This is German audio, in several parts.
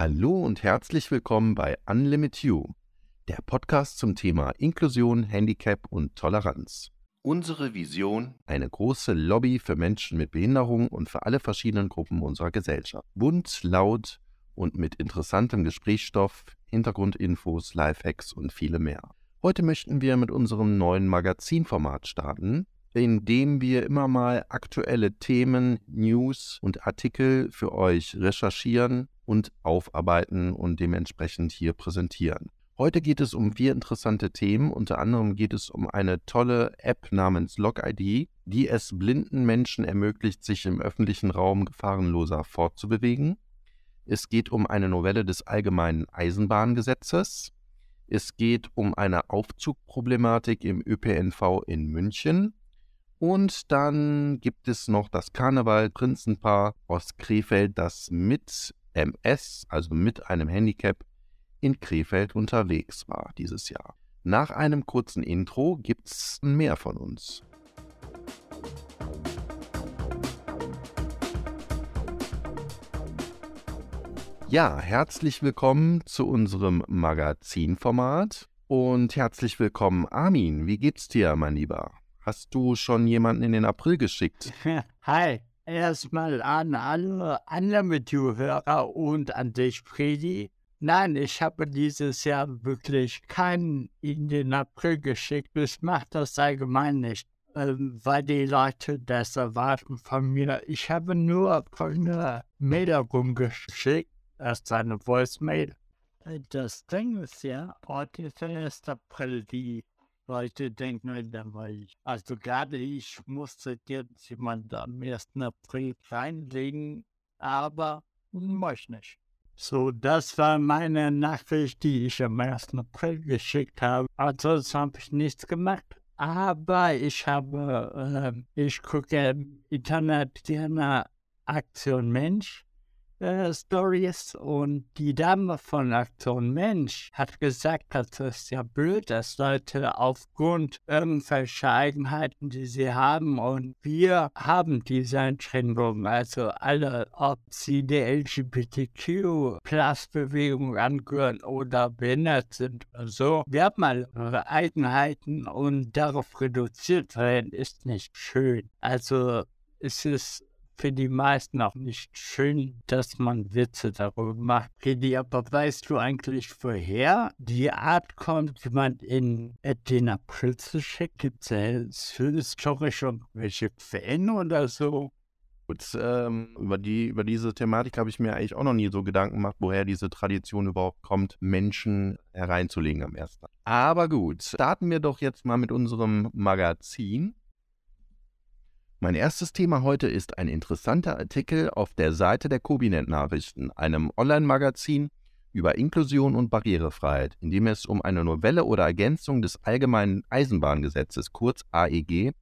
Hallo und herzlich willkommen bei Unlimit You, der Podcast zum Thema Inklusion, Handicap und Toleranz. Unsere Vision, eine große Lobby für Menschen mit Behinderung und für alle verschiedenen Gruppen unserer Gesellschaft. Bunt, laut und mit interessantem Gesprächsstoff, Hintergrundinfos, Lifehacks und viele mehr. Heute möchten wir mit unserem neuen Magazinformat starten, in dem wir immer mal aktuelle Themen, News und Artikel für euch recherchieren und aufarbeiten und dementsprechend hier präsentieren. Heute geht es um vier interessante Themen. Unter anderem geht es um eine tolle App namens LogID, die es blinden Menschen ermöglicht, sich im öffentlichen Raum gefahrenloser fortzubewegen. Es geht um eine Novelle des Allgemeinen Eisenbahngesetzes. Es geht um eine Aufzugproblematik im ÖPNV in München. Und dann gibt es noch das Karneval-Prinzenpaar aus Krefeld, das mit MS, also mit einem Handicap, in Krefeld unterwegs war dieses Jahr. Nach einem kurzen Intro gibt's mehr von uns. Ja, herzlich willkommen zu unserem Magazinformat und herzlich willkommen Armin. Wie geht's dir, mein Lieber? Hast du schon jemanden in den April geschickt? Hi, erstmal an alle Unlimited-Hörer und an dich, Freddy. Nein, ich habe dieses Jahr wirklich keinen in den April geschickt. Ich mache das allgemein nicht, ähm, weil die Leute das erwarten von mir. Ich habe nur eine Mail rumgeschickt, ist eine Voice-Mail. Das Ding ist ja, heute ist der 1. April, die Leute denken, da war ich. Also gerade ich musste jetzt jemand am 1. April reinlegen, aber möchte nicht. So, das war meine Nachricht, die ich am 1. April geschickt habe. Ansonsten habe ich nichts gemacht. Aber ich habe, äh, ich gucke gerne Aktion Mensch äh, Stories und die Dame von Aktion Mensch hat gesagt, dass es ja blöd ist, Leute aufgrund irgendwelcher Eigenheiten, die sie haben und wir haben diese Einschränkungen, also alle, ob sie der LGBTQ-Plus-Bewegung angehören oder behindert sind oder so. Wir haben alle Eigenheiten und darauf reduziert werden ist nicht schön. Also es ist für die meisten auch nicht schön, dass man Witze darüber macht. Redi, aber weißt du eigentlich, woher die Art kommt, jemand in den April zu schicken? Gibt es historisch irgendwelche Quellen oder so? Gut, ähm, über, die, über diese Thematik habe ich mir eigentlich auch noch nie so Gedanken gemacht, woher diese Tradition überhaupt kommt, Menschen hereinzulegen am ersten. Aber gut, starten wir doch jetzt mal mit unserem Magazin. Mein erstes Thema heute ist ein interessanter Artikel auf der Seite der Kobinet Nachrichten, einem Online-Magazin über Inklusion und Barrierefreiheit, in dem es um eine Novelle oder Ergänzung des Allgemeinen Eisenbahngesetzes, kurz AEG,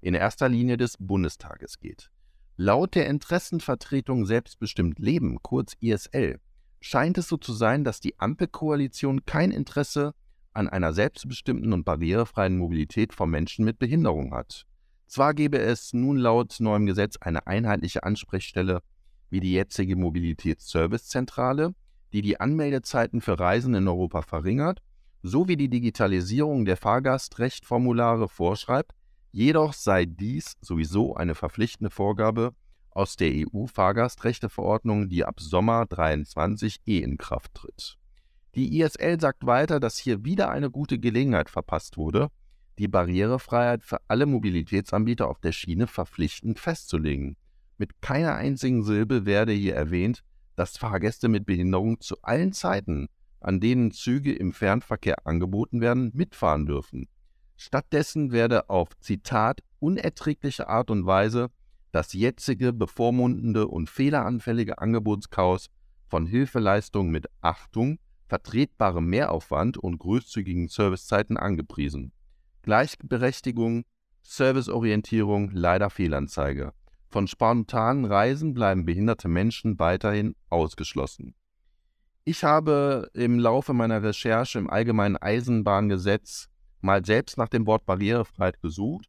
in erster Linie des Bundestages geht. Laut der Interessenvertretung Selbstbestimmt Leben, kurz ISL, scheint es so zu sein, dass die Ampelkoalition kein Interesse an einer selbstbestimmten und barrierefreien Mobilität von Menschen mit Behinderung hat. Zwar gäbe es nun laut neuem Gesetz eine einheitliche Ansprechstelle wie die jetzige Mobilitätsservicezentrale, die die Anmeldezeiten für Reisen in Europa verringert, sowie die Digitalisierung der Fahrgastrechtformulare vorschreibt, jedoch sei dies sowieso eine verpflichtende Vorgabe aus der EU-Fahrgastrechteverordnung, die ab Sommer 23 eh in Kraft tritt. Die ISL sagt weiter, dass hier wieder eine gute Gelegenheit verpasst wurde, die Barrierefreiheit für alle Mobilitätsanbieter auf der Schiene verpflichtend festzulegen. Mit keiner einzigen Silbe werde hier erwähnt, dass Fahrgäste mit Behinderung zu allen Zeiten, an denen Züge im Fernverkehr angeboten werden, mitfahren dürfen. Stattdessen werde auf Zitat unerträgliche Art und Weise das jetzige bevormundende und fehleranfällige Angebotschaos von Hilfeleistungen mit Achtung, vertretbarem Mehraufwand und großzügigen Servicezeiten angepriesen. Gleichberechtigung, Serviceorientierung leider Fehlanzeige. Von spontanen Reisen bleiben behinderte Menschen weiterhin ausgeschlossen. Ich habe im Laufe meiner Recherche im Allgemeinen Eisenbahngesetz mal selbst nach dem Wort Barrierefreiheit gesucht.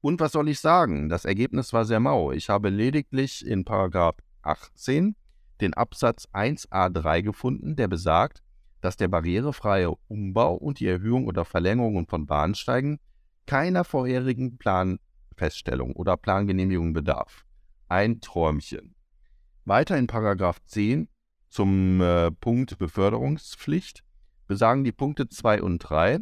Und was soll ich sagen? Das Ergebnis war sehr mau. Ich habe lediglich in Paragraph 18 den Absatz 1a3 gefunden, der besagt, dass der barrierefreie Umbau und die Erhöhung oder Verlängerung von Bahnsteigen keiner vorherigen Planfeststellung oder Plangenehmigung bedarf. Ein Träumchen. Weiter in Paragraph 10 zum äh, Punkt Beförderungspflicht besagen die Punkte 2 und 3,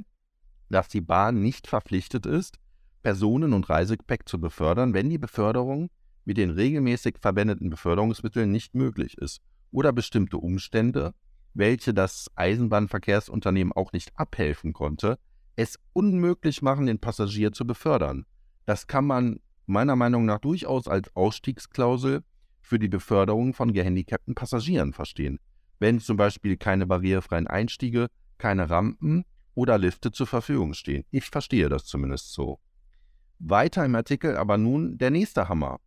dass die Bahn nicht verpflichtet ist, Personen- und Reisegepäck zu befördern, wenn die Beförderung mit den regelmäßig verwendeten Beförderungsmitteln nicht möglich ist oder bestimmte Umstände, welche das Eisenbahnverkehrsunternehmen auch nicht abhelfen konnte, es unmöglich machen, den Passagier zu befördern. Das kann man meiner Meinung nach durchaus als Ausstiegsklausel für die Beförderung von gehandicapten Passagieren verstehen, wenn zum Beispiel keine barrierefreien Einstiege, keine Rampen oder Lifte zur Verfügung stehen. Ich verstehe das zumindest so. Weiter im Artikel aber nun der nächste Hammer.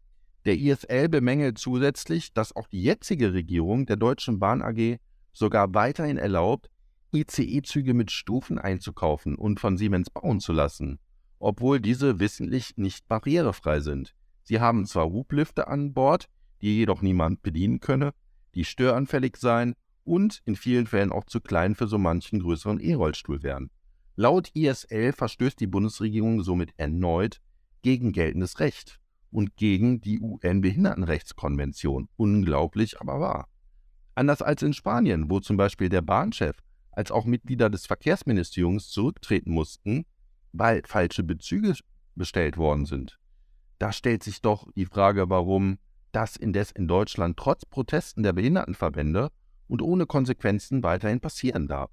Der ISL bemängelt zusätzlich, dass auch die jetzige Regierung der Deutschen Bahn AG sogar weiterhin erlaubt, ICE-Züge mit Stufen einzukaufen und von Siemens bauen zu lassen, obwohl diese wissentlich nicht barrierefrei sind. Sie haben zwar Hublifte an Bord, die jedoch niemand bedienen könne, die störanfällig seien und in vielen Fällen auch zu klein für so manchen größeren E-Rollstuhl wären. Laut ISL verstößt die Bundesregierung somit erneut gegen geltendes Recht und gegen die UN-Behindertenrechtskonvention. Unglaublich, aber wahr. Anders als in Spanien, wo zum Beispiel der Bahnchef als auch Mitglieder des Verkehrsministeriums zurücktreten mussten, weil falsche Bezüge bestellt worden sind. Da stellt sich doch die Frage, warum das indes in Deutschland trotz Protesten der Behindertenverbände und ohne Konsequenzen weiterhin passieren darf.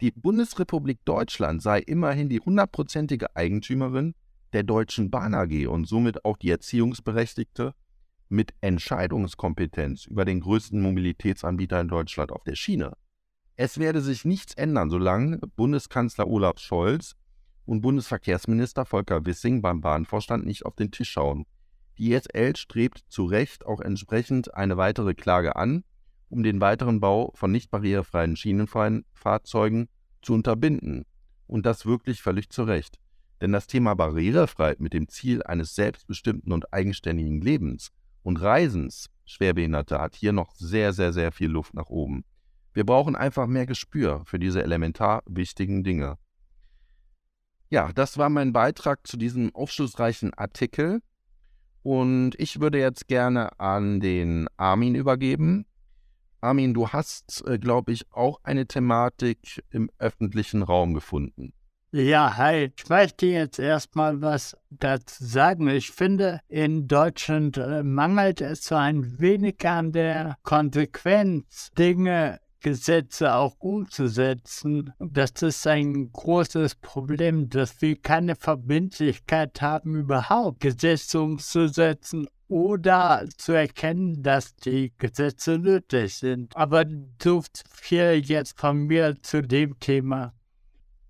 Die Bundesrepublik Deutschland sei immerhin die hundertprozentige Eigentümerin der Deutschen Bahn AG und somit auch die Erziehungsberechtigte mit Entscheidungskompetenz über den größten Mobilitätsanbieter in Deutschland auf der Schiene. Es werde sich nichts ändern, solange Bundeskanzler Olaf Scholz und Bundesverkehrsminister Volker Wissing beim Bahnvorstand nicht auf den Tisch schauen. Die ISL strebt zu Recht auch entsprechend eine weitere Klage an, um den weiteren Bau von nicht barrierefreien Schienenfahrzeugen zu unterbinden. Und das wirklich völlig zu Recht. Denn das Thema Barrierefreiheit mit dem Ziel eines selbstbestimmten und eigenständigen Lebens und Reisens Schwerbehinderter hat hier noch sehr, sehr, sehr viel Luft nach oben. Wir brauchen einfach mehr Gespür für diese elementar wichtigen Dinge. Ja, das war mein Beitrag zu diesem aufschlussreichen Artikel. Und ich würde jetzt gerne an den Armin übergeben. Armin, du hast, äh, glaube ich, auch eine Thematik im öffentlichen Raum gefunden. Ja, hi. Ich möchte jetzt erstmal was dazu sagen. Ich finde, in Deutschland äh, mangelt es so ein wenig an der Konsequenz, Dinge Gesetze auch umzusetzen. Das ist ein großes Problem, dass wir keine Verbindlichkeit haben, überhaupt Gesetze umzusetzen oder zu erkennen, dass die Gesetze nötig sind. Aber so viel jetzt von mir zu dem Thema.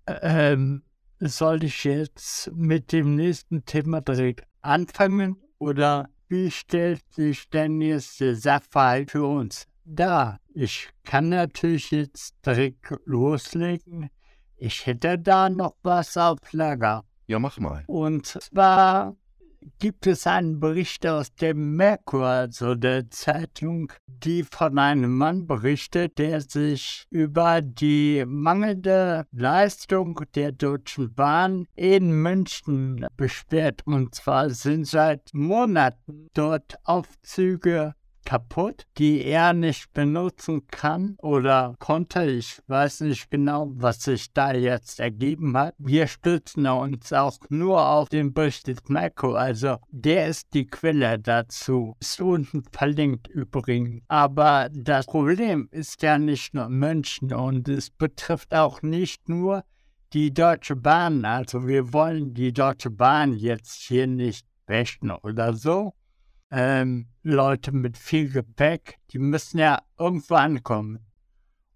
Ähm, soll ich jetzt mit dem nächsten Thema direkt anfangen oder wie stellt sich denn jetzt der Sachverhalt für uns da. Ich kann natürlich jetzt direkt loslegen. Ich hätte da noch was auf Lager. Ja, mach mal. Und zwar gibt es einen Bericht aus dem Merkur, also der Zeitung, die von einem Mann berichtet, der sich über die mangelnde Leistung der Deutschen Bahn in München beschwert. Und zwar sind seit Monaten dort Aufzüge kaputt, die er nicht benutzen kann oder konnte. Ich weiß nicht genau, was sich da jetzt ergeben hat. Wir stützen uns auch nur auf den Bericht des Marco, also der ist die Quelle dazu. Ist unten verlinkt übrigens. Aber das Problem ist ja nicht nur München und es betrifft auch nicht nur die Deutsche Bahn. Also wir wollen die Deutsche Bahn jetzt hier nicht wäschen oder so ähm, Leute mit viel Gepäck, die müssen ja irgendwo ankommen.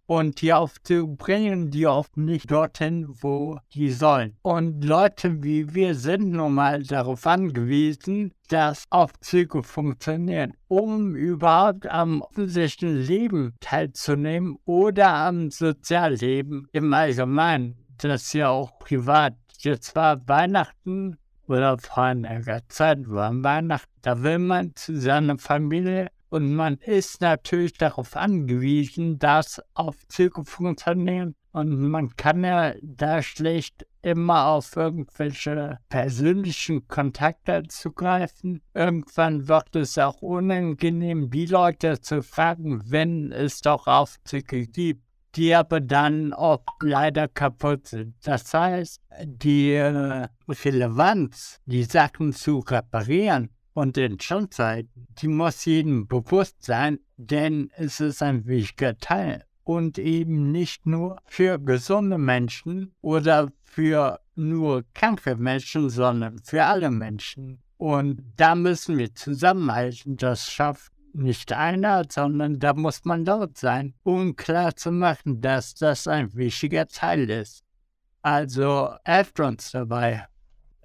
Und die Aufzüge bringen die oft nicht dorthin, wo die sollen. Und Leute wie wir sind nun mal darauf angewiesen, dass Aufzüge funktionieren, um überhaupt am öffentlichen Leben teilzunehmen oder am Sozialleben im Allgemeinen. Das ist ja auch privat. Jetzt war Weihnachten oder vor einiger Zeit war Weihnachten, da will man zu seiner Familie Und man ist natürlich darauf angewiesen, dass Aufzüge funktionieren. Und man kann ja da schlecht immer auf irgendwelche persönlichen Kontakte zugreifen. Irgendwann wird es auch unangenehm, die Leute zu fragen, wenn es doch Aufzüge gibt, die aber dann auch leider kaputt sind. Das heißt, die äh, Relevanz, die Sachen zu reparieren, und in Schulzeiten, die muss jedem bewusst sein, denn es ist ein wichtiger Teil. Und eben nicht nur für gesunde Menschen oder für nur kranke Menschen, sondern für alle Menschen. Und da müssen wir zusammenhalten. Das schafft nicht einer, sondern da muss man dort sein, um klar zu machen, dass das ein wichtiger Teil ist. Also helft uns dabei.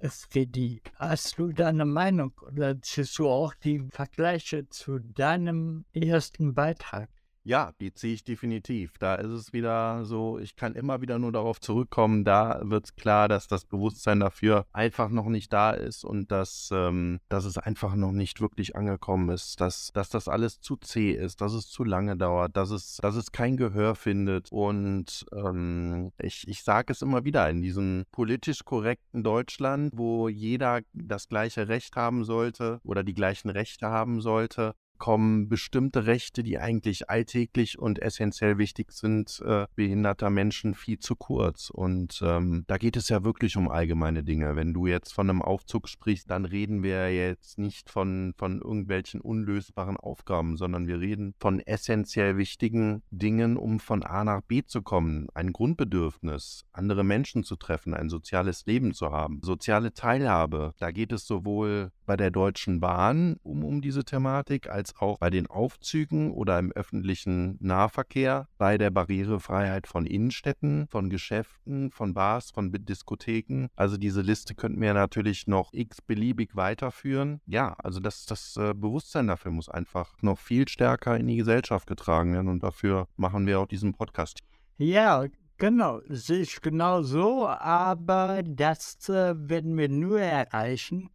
Freddy, hast du deine Meinung oder siehst du auch die Vergleiche zu deinem ersten Beitrag? Ja, die ziehe ich definitiv. Da ist es wieder so, ich kann immer wieder nur darauf zurückkommen, da wird es klar, dass das Bewusstsein dafür einfach noch nicht da ist und dass, ähm, dass es einfach noch nicht wirklich angekommen ist, dass, dass das alles zu zäh ist, dass es zu lange dauert, dass es, dass es kein Gehör findet. Und ähm, ich, ich sage es immer wieder, in diesem politisch korrekten Deutschland, wo jeder das gleiche Recht haben sollte oder die gleichen Rechte haben sollte, kommen bestimmte Rechte, die eigentlich alltäglich und essentiell wichtig sind, äh, behinderter Menschen viel zu kurz. Und ähm, da geht es ja wirklich um allgemeine Dinge. Wenn du jetzt von einem Aufzug sprichst, dann reden wir jetzt nicht von, von irgendwelchen unlösbaren Aufgaben, sondern wir reden von essentiell wichtigen Dingen, um von A nach B zu kommen. Ein Grundbedürfnis, andere Menschen zu treffen, ein soziales Leben zu haben, soziale Teilhabe. Da geht es sowohl bei der Deutschen Bahn um, um diese Thematik, als auch bei den Aufzügen oder im öffentlichen Nahverkehr, bei der Barrierefreiheit von Innenstädten, von Geschäften, von Bars, von Diskotheken. Also diese Liste könnten wir natürlich noch x-beliebig weiterführen. Ja, also das, das äh, Bewusstsein dafür muss einfach noch viel stärker in die Gesellschaft getragen werden und dafür machen wir auch diesen Podcast. Ja, Genau, sehe ich genau so, aber das äh, werden wir nur erreichen,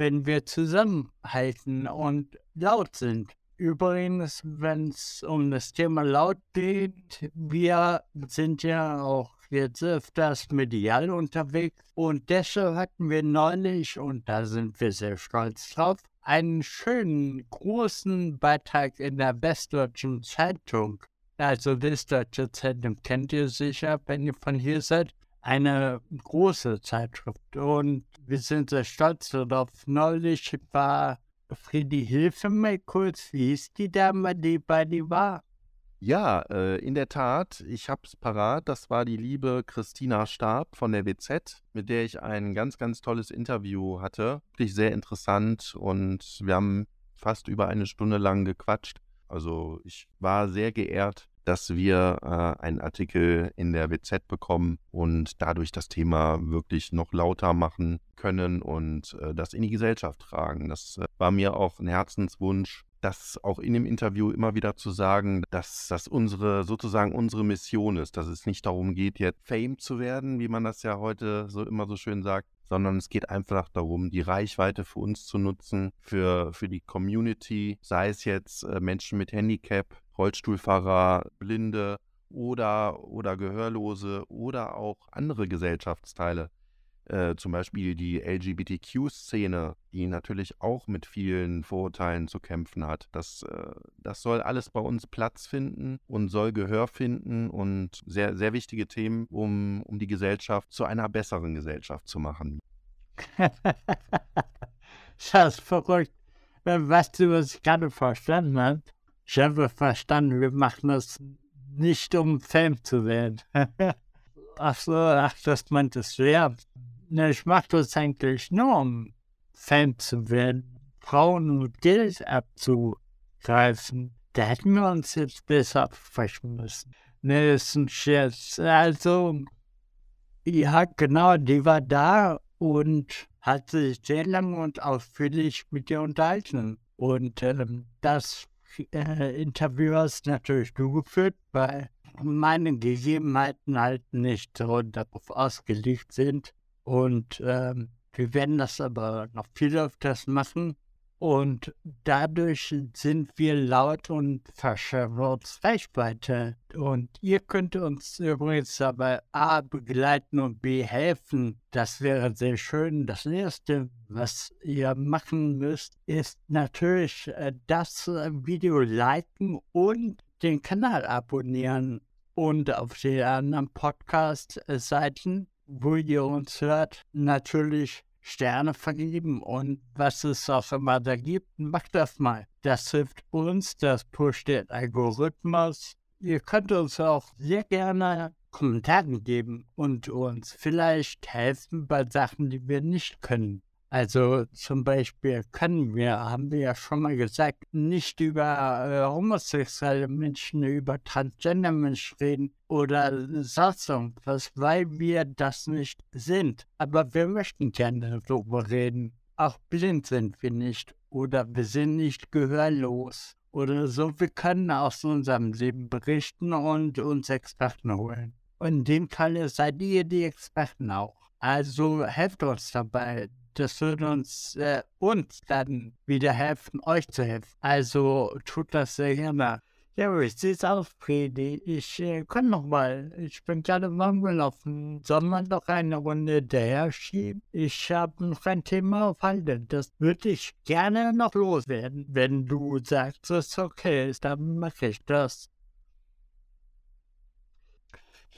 wenn wir zusammenhalten und laut sind. Übrigens, wenn es um das Thema laut geht, wir sind ja auch jetzt öfters medial unterwegs und deshalb hatten wir neulich, und da sind wir sehr stolz drauf, einen schönen großen Beitrag in der Westdeutschen Zeitung. Also Westdeutsche Zeitung kennt ihr sicher, wenn ihr von hier seid eine große Zeitschrift und wir sind sehr stolz darauf. Neulich war Friedi, hilfe mir kurz, wie hieß die Dame, die bei dir war? Ja, äh, in der Tat, ich habe es parat. Das war die liebe Christina Stab von der WZ, mit der ich ein ganz, ganz tolles Interview hatte. Wirklich sehr interessant und wir haben fast über eine Stunde lang gequatscht. Also ich war sehr geehrt, dass wir äh, einen Artikel in der WZ bekommen und dadurch das Thema wirklich noch lauter machen können und äh, das in die Gesellschaft tragen. Das äh, war mir auch ein Herzenswunsch, das auch in dem Interview immer wieder zu sagen, dass das unsere, sozusagen unsere Mission ist, dass es nicht darum geht, jetzt Fame zu werden, wie man das ja heute so immer so schön sagt, sondern es geht einfach darum, die Reichweite für uns zu nutzen, für, für die Community, sei es jetzt äh, Menschen mit Handicap, Rollstuhlfahrer, Blinde oder, oder Gehörlose oder auch andere Gesellschaftsteile. Äh, zum Beispiel die LGBTQ-Szene, die natürlich auch mit vielen Vorurteilen zu kämpfen hat. Das, äh, das soll alles bei uns Platz finden und soll Gehör finden und sehr, sehr wichtige Themen, um, um die Gesellschaft zu einer besseren Gesellschaft zu machen. das ist verrückt. Weißt du, was ich gerade verstanden habe? Ich habe verstanden, wir machen das nicht, um Fame zu werden. ach so, ach, das meintest du, ja. Ich mache das eigentlich nur, um Fan zu werden, Frauen und Geld abzugreifen. Da hätten wir uns jetzt besser absprechen müssen. Ne, ist ein Scherz. Also, ja, genau, die war da und hat sich sehr lang und ausführlich mit dir unterhalten. Und ähm, das äh, Interview hast natürlich du geführt, weil meine Gegebenheiten halt nicht so darauf ausgelegt sind, und ähm, wir werden das aber noch viel öfters machen. Und dadurch sind wir laut und verschärfen Reichweite. Und ihr könnt uns übrigens dabei A begleiten und B helfen. Das wäre sehr schön. Das Erste, was ihr machen müsst, ist natürlich äh, das Video liken und den Kanal abonnieren. Und auf den anderen Podcast-Seiten, wo ihr uns hört, natürlich Sterne vergeben und was es auch immer da gibt, macht das mal. Das hilft uns, das pusht den Algorithmus. Ihr könnt uns auch sehr gerne Kommentare geben und uns vielleicht helfen bei Sachen, die wir nicht können. Also zum Beispiel können wir, haben wir ja schon mal gesagt, nicht über äh, homosexuelle Menschen, über transgender Menschen reden oder sonst irgendwas, weil wir das nicht sind. Aber wir möchten gerne darüber reden. Auch blind sind wir nicht oder wir sind nicht gehörlos oder so. Wir können aus unserem Leben berichten und uns Experten holen. Und in dem Fall seid ihr die Experten auch. Also helft uns dabei, das wird uns, äh, uns dann wieder helfen, euch zu helfen. Also tut das sehr gerne. Ja, wie sieht's aus, Fredi? Ich äh, kann noch mal. Ich bin gerade warm gelaufen. Soll man noch eine Runde daher schieben? Ich habe noch ein Thema auf Halde. Das würde ich gerne noch loswerden. Wenn du sagst, es okay ist, dann mache ich das.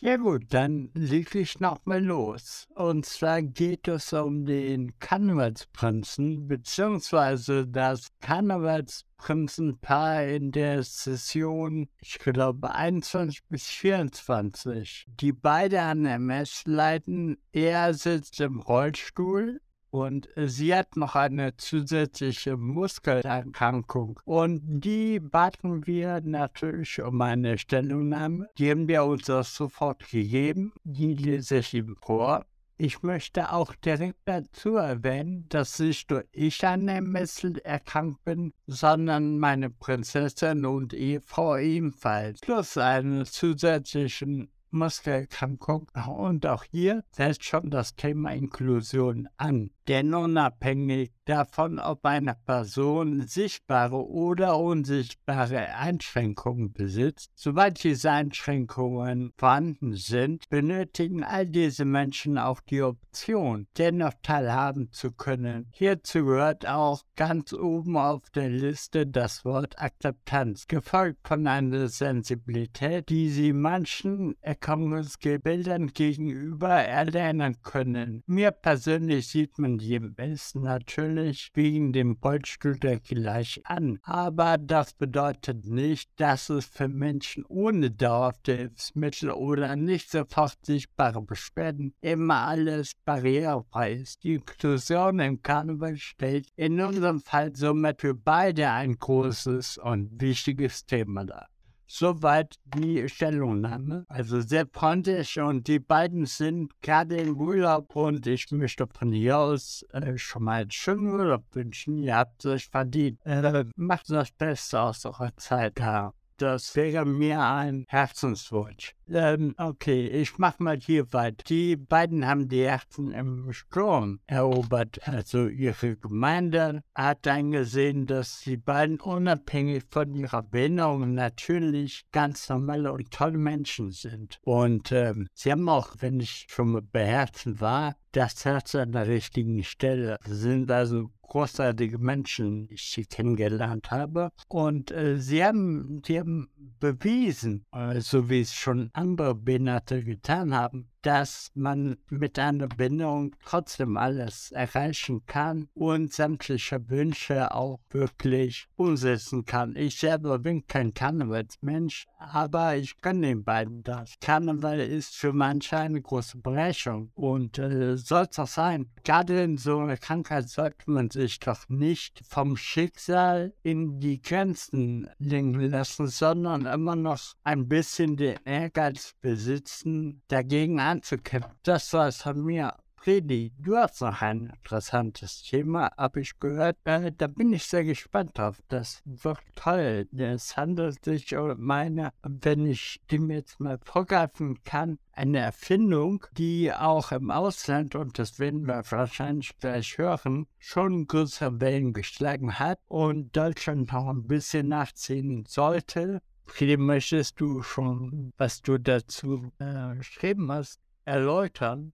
Ja gut, dann leg ich nochmal los. Und zwar geht es um den Karnevalsprinzen, beziehungsweise das Karnevalsprinzenpaar in der Session, ich glaube 21 bis 24, die beide an MS leiten. Er sitzt im Rollstuhl und sie hat noch eine zusätzliche Muskelerkrankung. Und die baten wir natürlich um eine Stellungnahme. Die haben wir uns sofort gegeben. Die lese ich ihm vor. Ich möchte auch direkt dazu erwähnen, dass nicht nur ich an MS erkrankt bin, sondern meine Prinzessin und Ehefrau ebenfalls. Plus einen zusätzlichen Muskelerkrankung. Und auch hier setzt schon das Thema Inklusion an. Denn unabhängig davon, ob eine Person sichtbare oder unsichtbare Einschränkungen besitzt, soweit diese Einschränkungen vorhanden sind, benötigen all diese Menschen auch die Option, dennoch teilhaben zu können. Hierzu gehört auch ganz oben auf der Liste das Wort Akzeptanz, gefolgt von einer Sensibilität, die sie manchen Erkennungsbildern gegenüber erlernen können. Mir persönlich sieht man die besten natürlich wegen dem Rollstuhl gleich an. Aber das bedeutet nicht, dass es für Menschen ohne dauerhafte Hilfsmittel oder nicht sofort sichtbare Beschwerden immer alles barrierefrei ist. Die Inklusion im Karneval stellt in unserem Fall somit für beide ein großes und wichtiges Thema dar. Soweit die Stellungnahme. Also sehr freundlich und die beiden sind gerade im Urlaub und ich möchte von hier aus äh, schon mal einen schönen Urlaub wünschen. Ihr habt es euch verdient. Äh, macht das Beste aus eurer Zeit. Ja. Das wäre mir ein Herzenswunsch. Ähm, okay, ich mach mal hier weiter. Die beiden haben die Herzen im Sturm erobert. Also ihre Gemeinde hat eingesehen, dass die beiden unabhängig von ihrer Behinderung natürlich ganz normale und tolle Menschen sind. Und ähm, sie haben auch, wenn ich schon bei Herzen war, das Herz an der richtigen Stelle. Sie sind also großartige Menschen, die ich kennengelernt habe. Und äh, sie, haben, sie haben bewiesen, äh, so wie es schon andere Behinderte getan haben, dass man mit einer Bindung trotzdem alles erreichen kann und sämtliche Wünsche auch wirklich umsetzen kann. Ich selber bin kein Karnevalsmensch, aber ich kann den beiden das. Karneval ist für manche eine große Bereicherung und äh, soll es auch sein. Gerade in so einer Krankheit sollte man sich doch nicht vom Schicksal in die Grenzen lenken lassen, sondern immer noch ein bisschen den Ehrgeiz besitzen, dagegen anzukämpfen. Das war es von mir. Freddy, du hast noch ein interessantes Thema, habe ich gehört. Äh, da bin ich sehr gespannt drauf. Das wird toll. Es handelt sich um meine, wenn ich dem jetzt mal vorgreifen kann, eine Erfindung, die auch im Ausland, und das werden wir wahrscheinlich gleich hören, schon größere Wellen geschlagen hat und Deutschland noch ein bisschen nachziehen sollte. Friede, möchtest du schon, was du dazu äh, geschrieben hast, erläutern?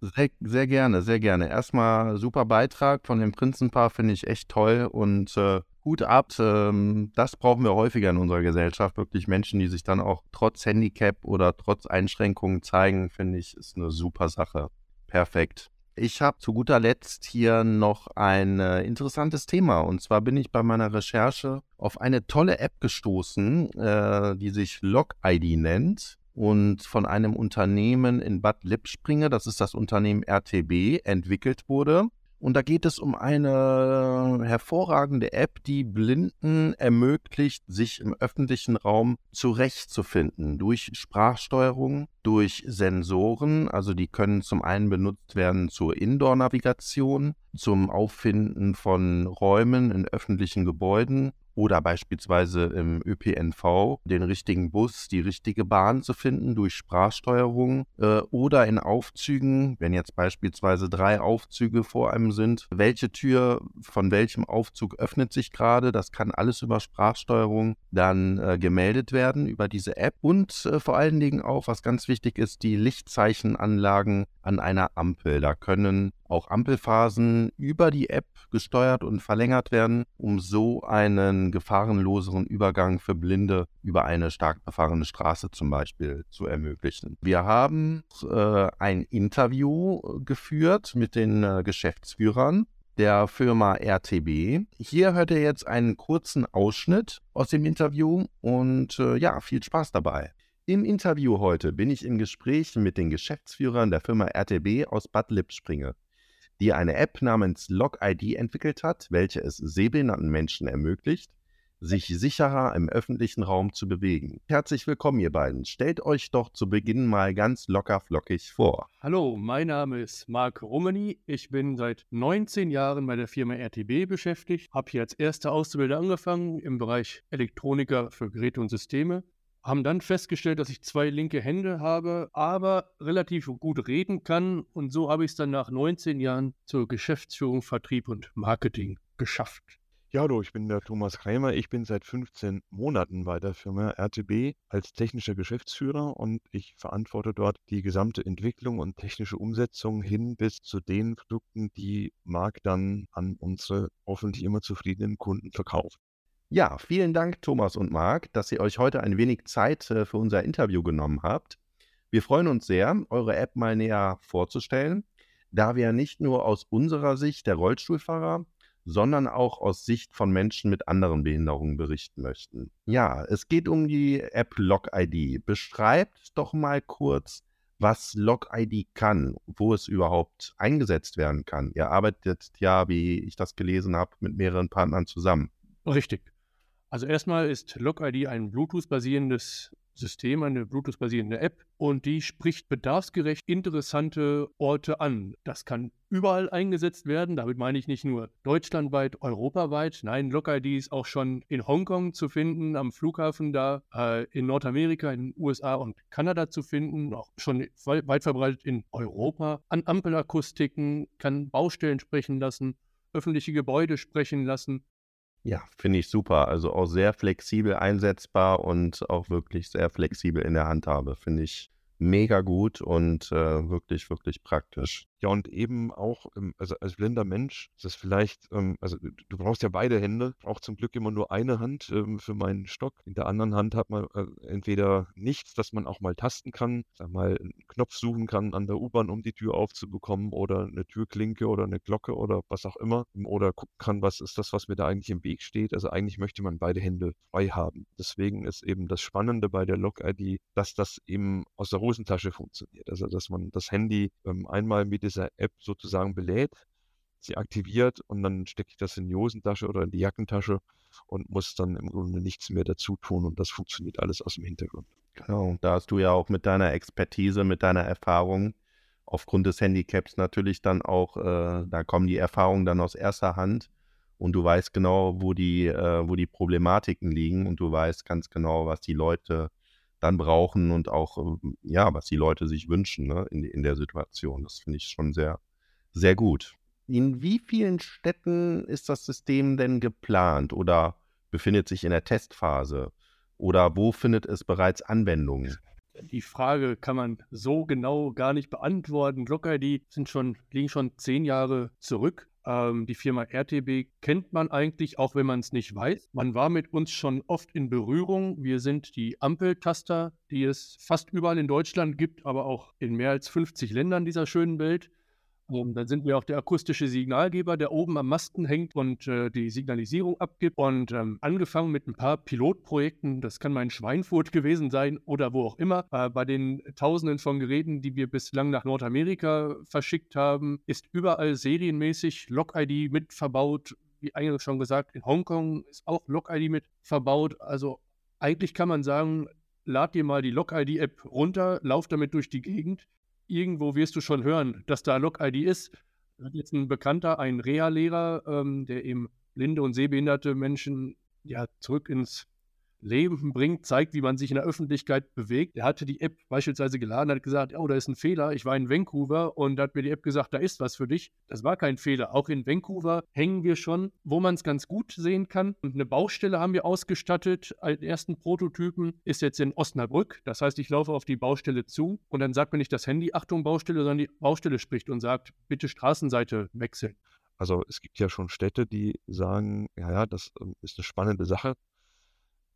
Sehr, sehr gerne, sehr gerne. Erstmal super Beitrag von dem Prinzenpaar, finde ich echt toll und äh, Hut ab. Ähm, das brauchen wir häufiger in unserer Gesellschaft. Wirklich Menschen, die sich dann auch trotz Handicap oder trotz Einschränkungen zeigen, finde ich, ist eine super Sache. Perfekt. Ich habe zu guter Letzt hier noch ein äh, interessantes Thema. Und zwar bin ich bei meiner Recherche auf eine tolle App gestoßen, äh, die sich Log-ID nennt und von einem Unternehmen in Bad Lippspringe, das ist das Unternehmen RTB, entwickelt wurde. Und da geht es um eine hervorragende App, die Blinden ermöglicht, sich im öffentlichen Raum zurechtzufinden durch Sprachsteuerung, durch Sensoren. Also die können zum einen benutzt werden zur Indoor-Navigation, zum Auffinden von Räumen in öffentlichen Gebäuden oder beispielsweise im ÖPNV den richtigen Bus, die richtige Bahn zu finden durch Sprachsteuerung äh, oder in Aufzügen, wenn jetzt beispielsweise drei Aufzüge vor einem sind, welche Tür von welchem Aufzug öffnet sich gerade, das kann alles über Sprachsteuerung dann äh, gemeldet werden über diese App. Und äh, vor allen Dingen auch, was ganz wichtig ist, die Lichtzeichenanlagen an einer Ampel. Da können auch Ampelphasen über die App gesteuert und verlängert werden, um so einen gefahrenloseren Übergang für Blinde über eine stark befahrene Straße zum Beispiel zu ermöglichen. Wir haben äh, ein Interview geführt mit den äh, Geschäftsführern der Firma RTB. Hier hört ihr jetzt einen kurzen Ausschnitt aus dem Interview und äh, ja, viel Spaß dabei. Im Interview heute bin ich im Gespräch mit den Geschäftsführern der Firma RTB aus Bad Lippspringe die eine App namens LogID entwickelt hat, welche es sehbehinderten Menschen ermöglicht, sich sicherer im öffentlichen Raum zu bewegen. Herzlich willkommen, ihr beiden. Stellt euch doch zu Beginn mal ganz locker flockig vor. Hallo, mein Name ist Marc Romani. Ich bin seit 19 Jahren bei der Firma RTB beschäftigt, habe hier als erster Auszubilder angefangen im Bereich Elektroniker für Geräte und Systeme haben dann festgestellt, dass ich zwei linke Hände habe, aber relativ gut reden kann. Und so habe ich es dann nach 19 Jahren zur Geschäftsführung, Vertrieb und Marketing geschafft. Ja, hallo, ich bin der Thomas Kreimer. Ich bin seit 15 Monaten bei der Firma RTB als technischer Geschäftsführer und ich verantworte dort die gesamte Entwicklung und technische Umsetzung hin bis zu den Produkten, die Marc dann an unsere hoffentlich immer zufriedenen Kunden verkauft. Ja, vielen Dank, Thomas und Marc, dass ihr euch heute ein wenig Zeit äh, für unser Interview genommen habt. Wir freuen uns sehr, eure App mal näher vorzustellen, da wir nicht nur aus unserer Sicht der Rollstuhlfahrer, sondern auch aus Sicht von Menschen mit anderen Behinderungen berichten möchten. Ja, es geht um die App LogID. Beschreibt doch mal kurz, was LogID kann, wo es überhaupt eingesetzt werden kann. Ihr arbeitet ja, wie ich das gelesen habe, mit mehreren Partnern zusammen. Richtig. Also erstmal ist LogID ein Bluetooth-basierendes System, eine Bluetooth-basierende App und die spricht bedarfsgerecht interessante Orte an. Das kann überall eingesetzt werden. Damit meine ich nicht nur deutschlandweit, europaweit. Nein, LogID ist auch schon in Hongkong zu finden, am Flughafen da, äh, in Nordamerika, in den USA und Kanada zu finden, auch schon weit verbreitet in Europa. An Ampelakustiken kann Baustellen sprechen lassen, öffentliche Gebäude sprechen lassen. Ja, finde ich super. Also auch sehr flexibel einsetzbar und auch wirklich sehr flexibel in der Handhabe. Finde ich mega gut und äh, wirklich, wirklich praktisch. Ja, und eben auch, ähm, also als blinder Mensch ist das vielleicht, ähm, also du brauchst ja beide Hände, braucht zum Glück immer nur eine Hand ähm, für meinen Stock. In der anderen Hand hat man äh, entweder nichts, dass man auch mal tasten kann, sag mal, einen Knopf suchen kann an der U-Bahn, um die Tür aufzubekommen oder eine Türklinke oder eine Glocke oder was auch immer. Oder gucken kann, was ist das, was mir da eigentlich im Weg steht. Also eigentlich möchte man beide Hände frei haben. Deswegen ist eben das Spannende bei der Log-ID, dass das eben aus der Hosentasche funktioniert. Also dass man das Handy ähm, einmal mit dieser App sozusagen belädt, sie aktiviert und dann stecke ich das in die Hosentasche oder in die Jackentasche und muss dann im Grunde nichts mehr dazu tun und das funktioniert alles aus dem Hintergrund. Genau, da hast du ja auch mit deiner Expertise, mit deiner Erfahrung aufgrund des Handicaps natürlich dann auch, äh, da kommen die Erfahrungen dann aus erster Hand und du weißt genau, wo die, äh, wo die Problematiken liegen und du weißt ganz genau, was die Leute dann brauchen und auch, ähm, ja, was die Leute sich wünschen ne, in, in der Situation. Das finde ich schon sehr, sehr gut. In wie vielen Städten ist das System denn geplant oder befindet sich in der Testphase? Oder wo findet es bereits Anwendung? Die Frage kann man so genau gar nicht beantworten. Glock-ID sind schon, liegen schon zehn Jahre zurück. Ähm, die Firma RTB kennt man eigentlich, auch wenn man es nicht weiß. Man war mit uns schon oft in Berührung. Wir sind die Ampeltaster, die es fast überall in Deutschland gibt, aber auch in mehr als 50 Ländern dieser schönen Welt. Ähm, dann sind wir auch der akustische Signalgeber, der oben am Masten hängt und äh, die Signalisierung abgibt. Und ähm, angefangen mit ein paar Pilotprojekten, das kann mein Schweinfurt gewesen sein oder wo auch immer, äh, bei den Tausenden von Geräten, die wir bislang nach Nordamerika verschickt haben, ist überall serienmäßig Log-ID mit verbaut. Wie eingangs schon gesagt, in Hongkong ist auch Log-ID mit verbaut. Also eigentlich kann man sagen, lad dir mal die Log-ID-App runter, lauf damit durch die Gegend irgendwo wirst du schon hören, dass da Log-ID ist. Da hat jetzt ein Bekannter, ein Reha-Lehrer, ähm, der eben blinde und sehbehinderte Menschen ja zurück ins Leben bringt, zeigt, wie man sich in der Öffentlichkeit bewegt. Er hatte die App beispielsweise geladen, hat gesagt, oh, da ist ein Fehler. Ich war in Vancouver und hat mir die App gesagt, da ist was für dich. Das war kein Fehler. Auch in Vancouver hängen wir schon, wo man es ganz gut sehen kann. Und eine Baustelle haben wir ausgestattet. Den ersten Prototypen ist jetzt in Osnabrück. Das heißt, ich laufe auf die Baustelle zu und dann sagt mir nicht das Handy, Achtung Baustelle, sondern die Baustelle spricht und sagt, bitte Straßenseite wechseln. Also es gibt ja schon Städte, die sagen, ja, ja, das ähm, ist eine spannende Sache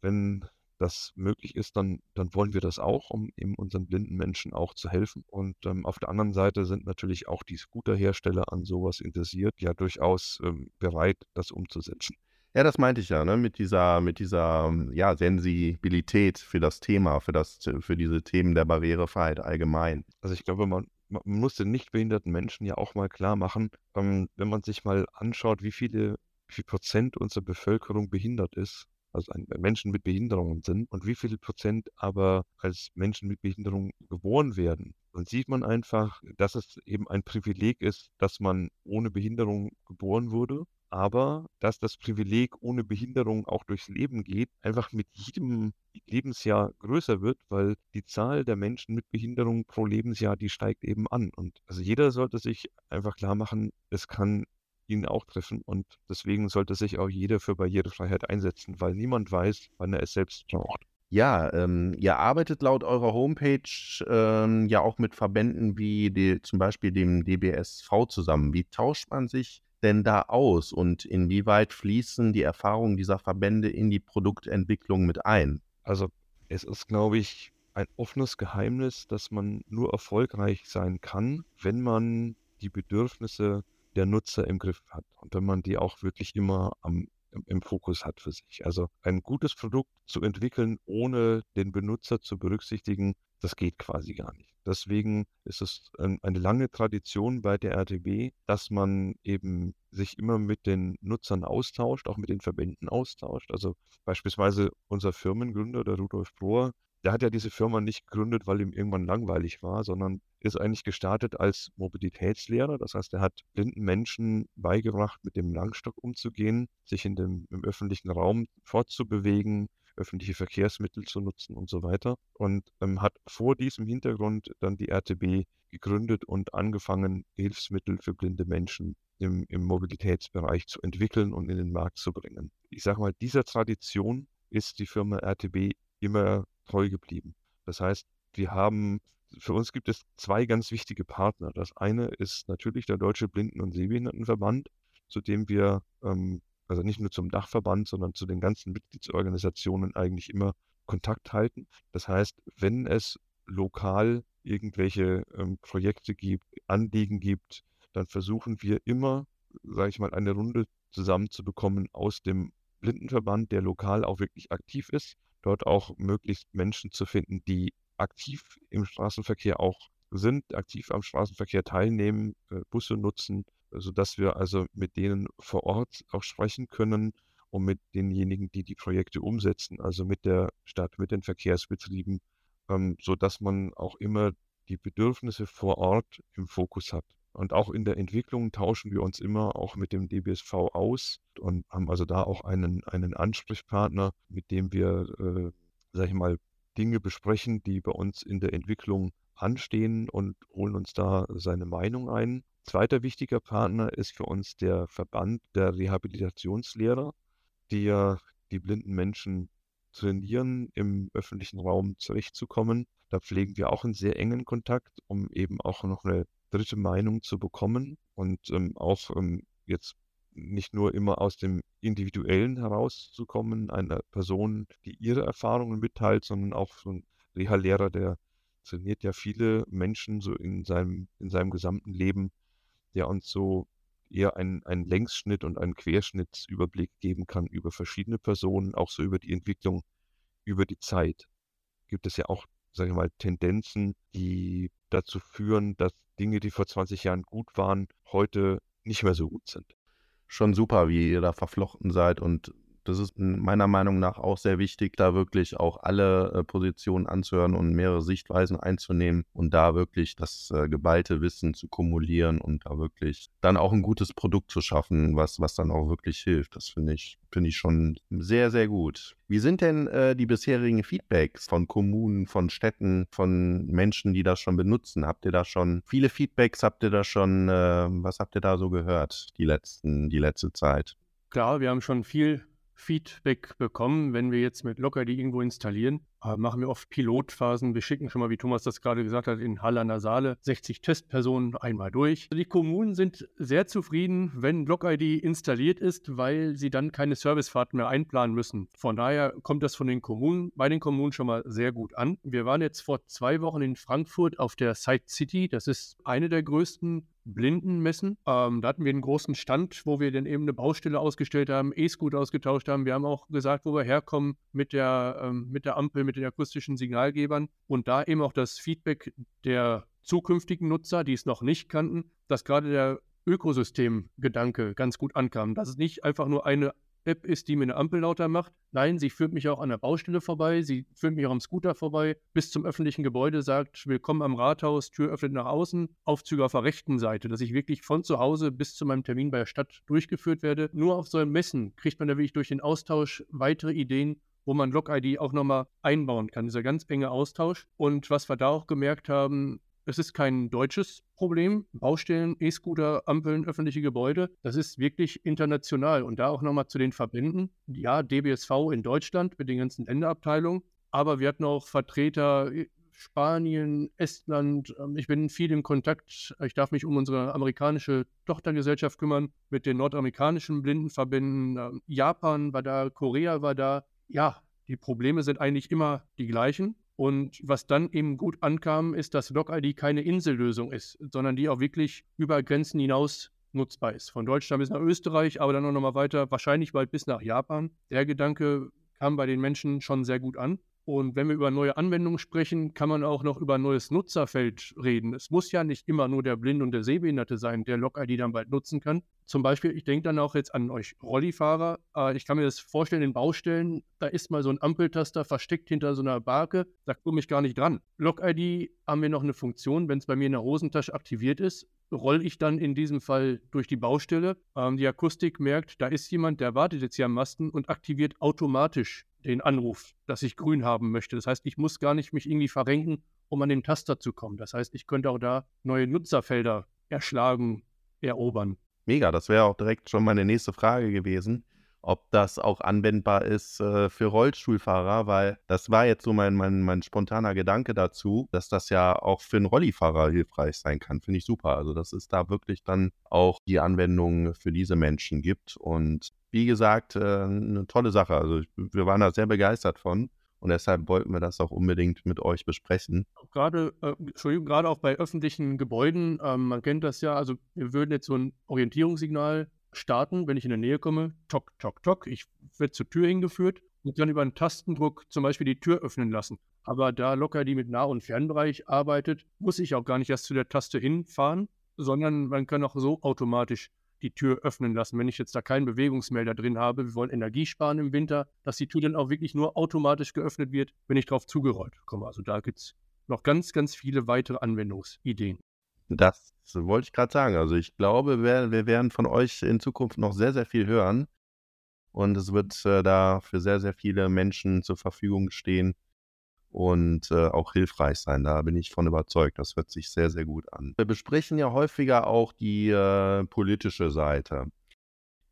wenn das möglich ist, dann, dann wollen wir das auch, um eben unseren blinden Menschen auch zu helfen. Und ähm, auf der anderen Seite sind natürlich auch die Scooterhersteller an sowas interessiert, ja durchaus ähm, bereit, das umzusetzen. Ja, das meinte ich ja, ne? mit dieser, mit dieser ja, Sensibilität für das Thema, für, das, für diese Themen der Barrierefreiheit allgemein. Also ich glaube, man, man muss den nicht behinderten Menschen ja auch mal klar machen, ähm, wenn man sich mal anschaut, wie viele, wie viel Prozent unserer Bevölkerung behindert ist, also ein, Menschen mit Behinderungen sind und wie viel Prozent aber als Menschen mit Behinderung geboren werden. Dann sieht man einfach, dass es eben ein Privileg ist, dass man ohne Behinderung geboren wurde, aber dass das Privileg ohne Behinderung auch durchs Leben geht, einfach mit jedem Lebensjahr größer wird, weil die Zahl der Menschen mit Behinderung pro Lebensjahr, die steigt eben an. Und also jeder sollte sich einfach klar machen, es kann ihn auch treffen. Und deswegen sollte sich auch jeder für Barrierefreiheit einsetzen, weil niemand weiß, wann er es selbst braucht. Ja, ähm, ihr arbeitet laut eurer Homepage ähm, ja auch mit Verbänden wie die, zum Beispiel dem DBSV zusammen. Wie tauscht man sich denn da aus und inwieweit fließen die Erfahrungen dieser Verbände in die Produktentwicklung mit ein? Also es ist, glaube ich, ein offenes Geheimnis, dass man nur erfolgreich sein kann, wenn man die Bedürfnisse der Nutzer im Griff hat und wenn man die auch wirklich immer am, im, im Fokus hat für sich. Also ein gutes Produkt zu entwickeln, ohne den Benutzer zu berücksichtigen, das geht quasi gar nicht. Deswegen ist es eine lange Tradition bei der RTB, dass man eben sich immer mit den Nutzern austauscht, auch mit den Verbänden austauscht. Also beispielsweise unser Firmengründer, der Rudolf Brohr, der hat ja diese Firma nicht gegründet, weil ihm irgendwann langweilig war, sondern ist eigentlich gestartet als Mobilitätslehrer. Das heißt, er hat blinden Menschen beigebracht, mit dem Langstock umzugehen, sich in dem, im öffentlichen Raum fortzubewegen, öffentliche Verkehrsmittel zu nutzen und so weiter. Und ähm, hat vor diesem Hintergrund dann die RTB gegründet und angefangen, Hilfsmittel für blinde Menschen im, im Mobilitätsbereich zu entwickeln und in den Markt zu bringen. Ich sage mal, dieser Tradition ist die Firma RTB immer treu geblieben. Das heißt, wir haben, für uns gibt es zwei ganz wichtige Partner. Das eine ist natürlich der Deutsche Blinden- und Sehbehindertenverband, zu dem wir, ähm, also nicht nur zum Dachverband, sondern zu den ganzen Mitgliedsorganisationen eigentlich immer Kontakt halten. Das heißt, wenn es lokal irgendwelche ähm, Projekte gibt, Anliegen gibt, dann versuchen wir immer, sage ich mal, eine Runde zusammenzubekommen aus dem Blindenverband, der lokal auch wirklich aktiv ist dort auch möglichst Menschen zu finden, die aktiv im Straßenverkehr auch sind, aktiv am Straßenverkehr teilnehmen, äh, Busse nutzen, sodass wir also mit denen vor Ort auch sprechen können und mit denjenigen, die die Projekte umsetzen, also mit der Stadt, mit den Verkehrsbetrieben, ähm, sodass man auch immer die Bedürfnisse vor Ort im Fokus hat. Und auch in der Entwicklung tauschen wir uns immer auch mit dem DBSV aus und haben also da auch einen, einen Ansprechpartner, mit dem wir, äh, sag ich mal, Dinge besprechen, die bei uns in der Entwicklung anstehen und holen uns da seine Meinung ein. Zweiter wichtiger Partner ist für uns der Verband der Rehabilitationslehrer, die ja die blinden Menschen trainieren, im öffentlichen Raum zurechtzukommen. Da pflegen wir auch einen sehr engen Kontakt, um eben auch noch eine dritte Meinung zu bekommen und ähm, auch ähm, jetzt nicht nur immer aus dem Individuellen herauszukommen, einer Person, die ihre Erfahrungen mitteilt, sondern auch so ein Reha-Lehrer, der trainiert ja viele Menschen so in seinem, in seinem gesamten Leben, der uns so eher einen, einen Längsschnitt und einen Querschnittsüberblick geben kann über verschiedene Personen, auch so über die Entwicklung über die Zeit. Gibt es ja auch, sage ich mal, Tendenzen, die dazu führen, dass Dinge, die vor 20 Jahren gut waren, heute nicht mehr so gut sind. Schon super, wie ihr da verflochten seid und das ist meiner Meinung nach auch sehr wichtig, da wirklich auch alle äh, Positionen anzuhören und mehrere Sichtweisen einzunehmen und da wirklich das äh, geballte Wissen zu kumulieren und da wirklich dann auch ein gutes Produkt zu schaffen, was, was dann auch wirklich hilft. Das finde ich, finde ich schon sehr, sehr gut. Wie sind denn äh, die bisherigen Feedbacks von Kommunen, von Städten, von Menschen, die das schon benutzen? Habt ihr da schon viele Feedbacks? Habt ihr da schon, äh, was habt ihr da so gehört die letzten, die letzte Zeit? Klar, wir haben schon viel Feedback bekommen, wenn wir jetzt mit Locker die irgendwo installieren. Äh, machen wir oft Pilotphasen. Wir schicken schon mal, wie Thomas das gerade gesagt hat, in Halle an der Saale 60 Testpersonen einmal durch. Die Kommunen sind sehr zufrieden, wenn LogID installiert ist, weil sie dann keine Servicefahrten mehr einplanen müssen. Von daher kommt das von den Kommunen, bei den Kommunen schon mal sehr gut an. Wir waren jetzt vor zwei Wochen in Frankfurt auf der Site City. Das ist eine der größten Blindenmessen. Ähm, da hatten wir einen großen Stand, wo wir dann eben eine Baustelle ausgestellt haben, E-Scooter ausgetauscht haben. Wir haben auch gesagt, wo wir herkommen mit der, ähm, mit der Ampel, mit den akustischen Signalgebern und da eben auch das Feedback der zukünftigen Nutzer, die es noch nicht kannten, dass gerade der Ökosystemgedanke ganz gut ankam. Dass es nicht einfach nur eine App ist, die mir eine Ampel lauter macht. Nein, sie führt mich auch an der Baustelle vorbei, sie führt mich auch am Scooter vorbei, bis zum öffentlichen Gebäude, sagt, willkommen am Rathaus, Tür öffnet nach außen, Aufzüge auf der rechten Seite, dass ich wirklich von zu Hause bis zu meinem Termin bei der Stadt durchgeführt werde. Nur auf so einem Messen kriegt man da wirklich durch den Austausch weitere Ideen, wo man Log-ID auch nochmal einbauen kann. Dieser ganz enge Austausch. Und was wir da auch gemerkt haben, es ist kein deutsches Problem. Baustellen, E-Scooter, Ampeln, öffentliche Gebäude. Das ist wirklich international. Und da auch nochmal zu den Verbänden. Ja, DBSV in Deutschland mit den ganzen Länderabteilungen. Aber wir hatten auch Vertreter äh, Spanien, Estland. Ähm, ich bin viel im Kontakt. Ich darf mich um unsere amerikanische Tochtergesellschaft kümmern mit den nordamerikanischen Blindenverbänden. Ähm, Japan war da, Korea war da. Ja, die Probleme sind eigentlich immer die gleichen. Und was dann eben gut ankam, ist, dass Log-ID keine Insellösung ist, sondern die auch wirklich über Grenzen hinaus nutzbar ist. Von Deutschland bis nach Österreich, aber dann auch nochmal weiter, wahrscheinlich bald bis nach Japan. Der Gedanke kam bei den Menschen schon sehr gut an. Und wenn wir über neue Anwendungen sprechen, kann man auch noch über ein neues Nutzerfeld reden. Es muss ja nicht immer nur der Blinde und der Sehbehinderte sein, der Log-ID dann bald nutzen kann. Zum Beispiel, ich denke dann auch jetzt an euch Rollifahrer. Äh, ich kann mir das vorstellen in Baustellen, da ist mal so ein Ampeltaster versteckt hinter so einer Barke, da komme ich gar nicht dran. Log-ID haben wir noch eine Funktion, wenn es bei mir in der Hosentasche aktiviert ist, rolle ich dann in diesem Fall durch die Baustelle. Ähm, die Akustik merkt, da ist jemand, der wartet jetzt hier am Masten und aktiviert automatisch den Anruf, dass ich grün haben möchte. Das heißt, ich muss gar nicht mich irgendwie verrenken, um an den Taster zu kommen. Das heißt, ich könnte auch da neue Nutzerfelder erschlagen, erobern. Mega, das wäre auch direkt schon meine nächste Frage gewesen, ob das auch anwendbar ist äh, für Rollstuhlfahrer, weil das war jetzt so mein, mein, mein spontaner Gedanke dazu, dass das ja auch für einen Rollifahrer hilfreich sein kann. Finde ich super. Also, dass es da wirklich dann auch die Anwendung für diese Menschen gibt. Und wie gesagt, äh, eine tolle Sache. Also wir waren da sehr begeistert von. Und deshalb wollten wir das auch unbedingt mit euch besprechen. Gerade, äh, Entschuldigung, gerade auch bei öffentlichen Gebäuden, ähm, man kennt das ja, also wir würden jetzt so ein Orientierungssignal starten, wenn ich in der Nähe komme, tock, tock, tock, ich werde zur Tür hingeführt und dann über einen Tastendruck zum Beispiel die Tür öffnen lassen. Aber da locker die mit Nah- und Fernbereich arbeitet, muss ich auch gar nicht erst zu der Taste hinfahren, sondern man kann auch so automatisch die Tür öffnen lassen, wenn ich jetzt da keinen Bewegungsmelder drin habe. Wir wollen Energie sparen im Winter, dass die Tür dann auch wirklich nur automatisch geöffnet wird, wenn ich drauf zugerollt komme. Also da gibt es noch ganz, ganz viele weitere Anwendungsideen. Das wollte ich gerade sagen. Also ich glaube, wir, wir werden von euch in Zukunft noch sehr, sehr viel hören. Und es wird äh, da für sehr, sehr viele Menschen zur Verfügung stehen und äh, auch hilfreich sein. Da bin ich von überzeugt. Das hört sich sehr, sehr gut an. Wir besprechen ja häufiger auch die äh, politische Seite.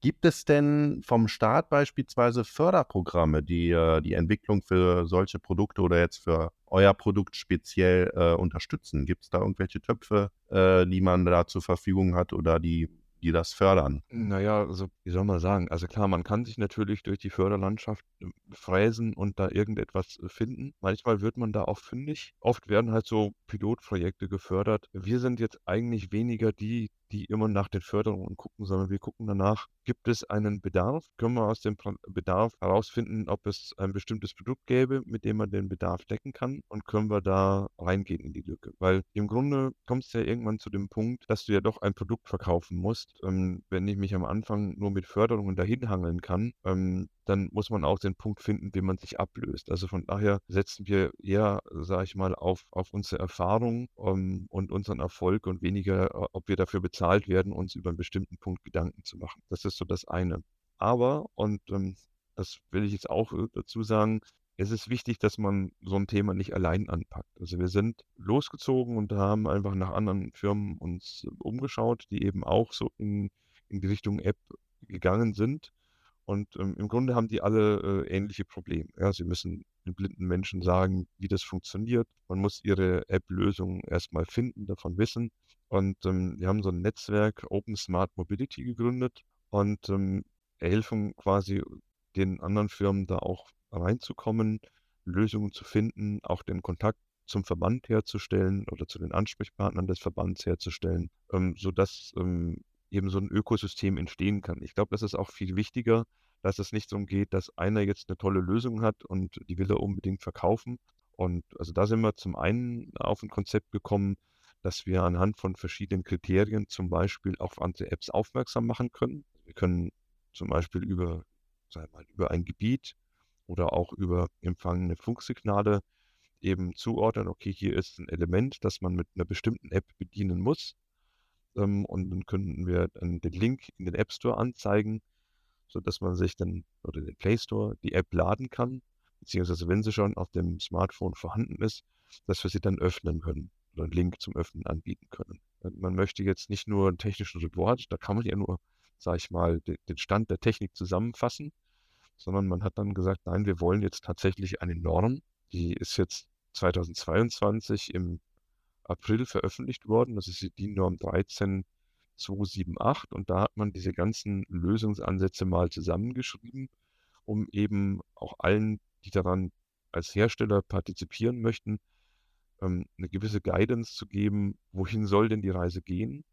Gibt es denn vom Staat beispielsweise Förderprogramme, die äh, die Entwicklung für solche Produkte oder jetzt für euer Produkt speziell äh, unterstützen? Gibt es da irgendwelche Töpfe, äh, die man da zur Verfügung hat oder die die das fördern? Naja, also wie soll man sagen? Also klar, man kann sich natürlich durch die Förderlandschaft äh, fräsen und da irgendetwas äh, finden. Manchmal wird man da auch fündig. Oft werden halt so Pilotprojekte gefördert. Wir sind jetzt eigentlich weniger die, die immer nach den Förderungen gucken, sondern wir gucken danach, gibt es einen Bedarf? Können wir aus dem Bedarf herausfinden, ob es ein bestimmtes Produkt gäbe, mit dem man den Bedarf decken kann und können wir da reingehen in die Lücke? Weil im Grunde kommt es ja irgendwann zu dem Punkt, dass du ja doch ein Produkt verkaufen musst. Ähm, wenn ich mich am Anfang nur mit Förderungen dahin hangeln kann, ähm, dann muss man auch den Punkt finden, wie man sich ablöst. Also von daher setzen wir eher, sage ich mal, auf, auf unsere Erfahrung um, ähm, und unseren Erfolg und weniger, äh, ob wir dafür bezahlt werden, uns über einen bestimmten Punkt Gedanken zu machen. Das ist so das eine. Aber, und ähm, das will ich jetzt auch äh, dazu sagen, es ist wichtig, dass man so ein Thema nicht allein anpackt. Also wir sind losgezogen und haben einfach nach anderen Firmen uns umgeschaut, die eben auch so in, in die Richtung App gegangen sind und ähm, im Grunde haben die alle äh, ähnliche Probleme. Ja, sie müssen den blinden Menschen sagen, wie das funktioniert. Man muss ihre App-Lösung erstmal finden, davon wissen. Und ähm, wir haben so ein Netzwerk Open Smart Mobility gegründet und ähm, helfen quasi den anderen Firmen da auch reinzukommen, Lösungen zu finden, auch den Kontakt zum Verband herzustellen oder zu den Ansprechpartnern des Verbands herzustellen, ähm, sodass ähm, eben so ein Ökosystem entstehen kann. Ich glaube, das ist auch viel wichtiger, dass es nicht darum geht, dass einer jetzt eine tolle Lösung hat und die will er unbedingt verkaufen. Und also da sind wir zum einen auf ein Konzept gekommen, dass wir anhand von verschiedenen Kriterien zum Beispiel auf andere Apps aufmerksam machen können. Wir können zum Beispiel über, sagen mal, über ein Gebiet oder auch über empfangene Funksignale eben zuordnen, okay, hier ist ein Element, das man mit einer bestimmten App bedienen muss. Ähm, und dann könnten wir dann den Link in den App Store anzeigen, sodass man sich dann oder den Play Store die App laden kann, beziehungsweise wenn sie schon auf dem Smartphone vorhanden ist, dass wir sie dann öffnen können oder einen Link zum Öffnen anbieten können. Man möchte jetzt nicht nur einen technischen Report, da kann man ja nur, sage ich mal, den Stand der Technik zusammenfassen, sondern man hat dann gesagt, nein, wir wollen jetzt tatsächlich eine Norm, die ist jetzt 2022 im April veröffentlicht worden. Das ist die Norm 13278 und da hat man diese ganzen Lösungsansätze mal zusammengeschrieben, um eben auch allen, die daran als Hersteller partizipieren möchten, ähm, eine gewisse Guidance zu geben, wohin soll denn die Reise gehen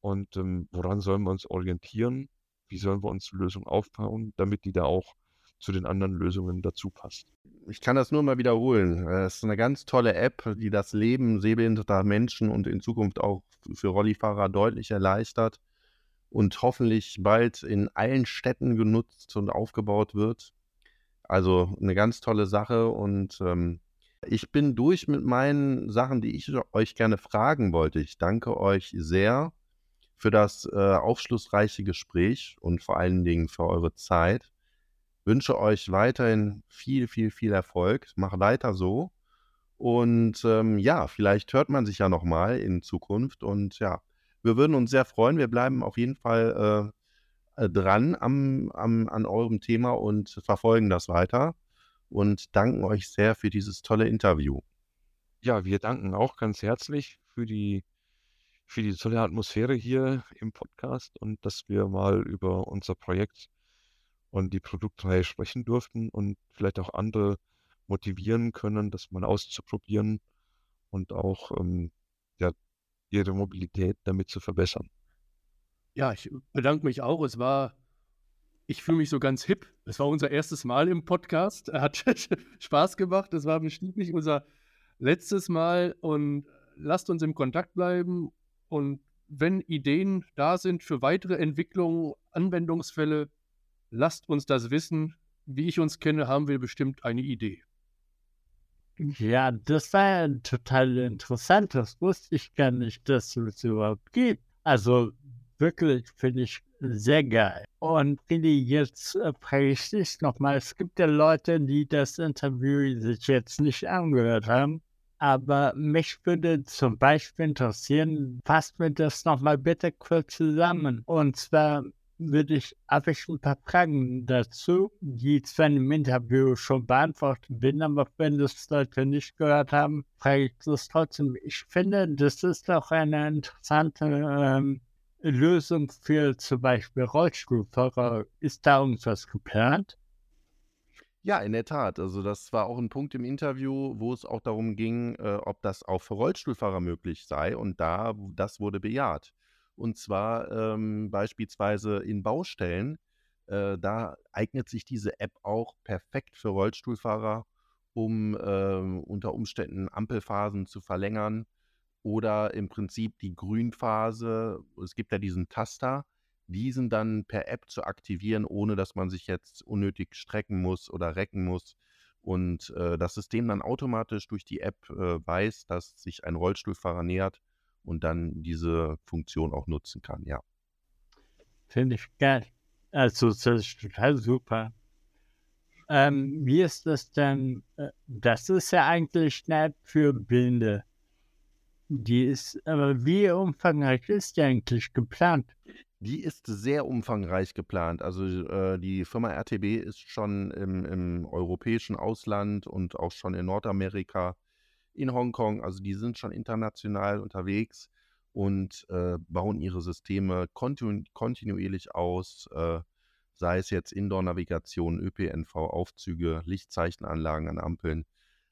und ähm, woran sollen wir uns orientieren, wie sollen wir uns die Lösung aufbauen, damit die da auch zu den anderen Lösungen dazu passt ich kann das nur mal wiederholen. Es ist eine ganz tolle App, die das Leben sehbehinderter Menschen und in Zukunft auch für Rollifahrer deutlich erleichtert und hoffentlich bald in allen Städten genutzt und aufgebaut wird. Also eine ganz tolle Sache und ähm, ich bin durch mit meinen Sachen, die ich euch gerne fragen wollte. Ich danke euch sehr für das äh, aufschlussreiche Gespräch und vor allen Dingen für eure Zeit wünsche euch weiterhin viel, viel, viel Erfolg. Mach weiter so. Und ähm, ja, vielleicht hört man sich ja nochmal in Zukunft. Und ja, wir würden uns sehr freuen. Wir bleiben auf jeden Fall äh, äh, dran am, am, an eurem Thema und verfolgen das weiter. Und danken euch sehr für dieses tolle Interview. Ja, wir danken auch ganz herzlich für die, für die tolle Atmosphäre hier im Podcast und dass wir mal über unser Projekt und die Produktreihe sprechen durften und vielleicht auch andere motivieren können, das mal auszuprobieren und auch ähm, ja, ihre Mobilität damit zu verbessern. Ja, ich bedanke mich auch. Es war, ich fühle mich so ganz hip. Es war unser erstes Mal im Podcast. Hat Spaß gemacht. Es war bestimmt nicht unser letztes Mal. Und lasst uns im Kontakt bleiben. Und wenn Ideen da sind für weitere Entwicklungen, Anwendungsfälle, Lasst uns das wissen. Wie ich uns kenne, haben wir bestimmt eine Idee. Ja, das war total interessant. Das wusste ich gar nicht, dass es überhaupt gibt. Also wirklich finde ich sehr geil. Und Willi, jetzt äh, frage ich dich nochmal. Es gibt ja Leute, die das Interview sich jetzt nicht angehört haben. Aber mich würde zum Beispiel interessieren, fasst mir das nochmal bitte kurz zusammen. Und zwar würde ich, ich ein paar Fragen dazu, die zwar im Interview schon beantwortet bin, aber wenn das Leute nicht gehört haben, frage ich das trotzdem. Ich finde, das ist auch eine interessante ähm, Lösung für zum Beispiel Rollstuhlfahrer. Ist da irgendwas geplant? Ja, in der Tat. Also das war auch ein Punkt im Interview, wo es auch darum ging, äh, ob das auch für Rollstuhlfahrer möglich sei. Und da, das wurde bejaht. Und zwar ähm, beispielsweise in Baustellen. Äh, da eignet sich diese App auch perfekt für Rollstuhlfahrer, um äh, unter Umständen Ampelphasen zu verlängern oder im Prinzip die Grünphase. Es gibt ja diesen Taster, diesen dann per App zu aktivieren, ohne dass man sich jetzt unnötig strecken muss oder recken muss. Und äh, das System dann automatisch durch die App äh, weiß, dass sich ein Rollstuhlfahrer nähert und dann diese Funktion auch nutzen kann, ja. Finde ich geil. Also, das ist total super. Ähm, wie ist das denn? Äh, das ist ja eigentlich eine App für Blinde. Die ist, aber wie umfangreich ist die eigentlich geplant? Die ist sehr umfangreich geplant. Also äh, die Firma RTB ist schon im, im, europäischen Ausland und auch schon in Nordamerika, in Hongkong. Also die sind schon international unterwegs und äh, bauen ihre Systeme kontinu kontinuierlich aus, äh, sei es jetzt Indoor-Navigation, ÖPNV, Aufzüge, Lichtzeichenanlagen an Ampeln.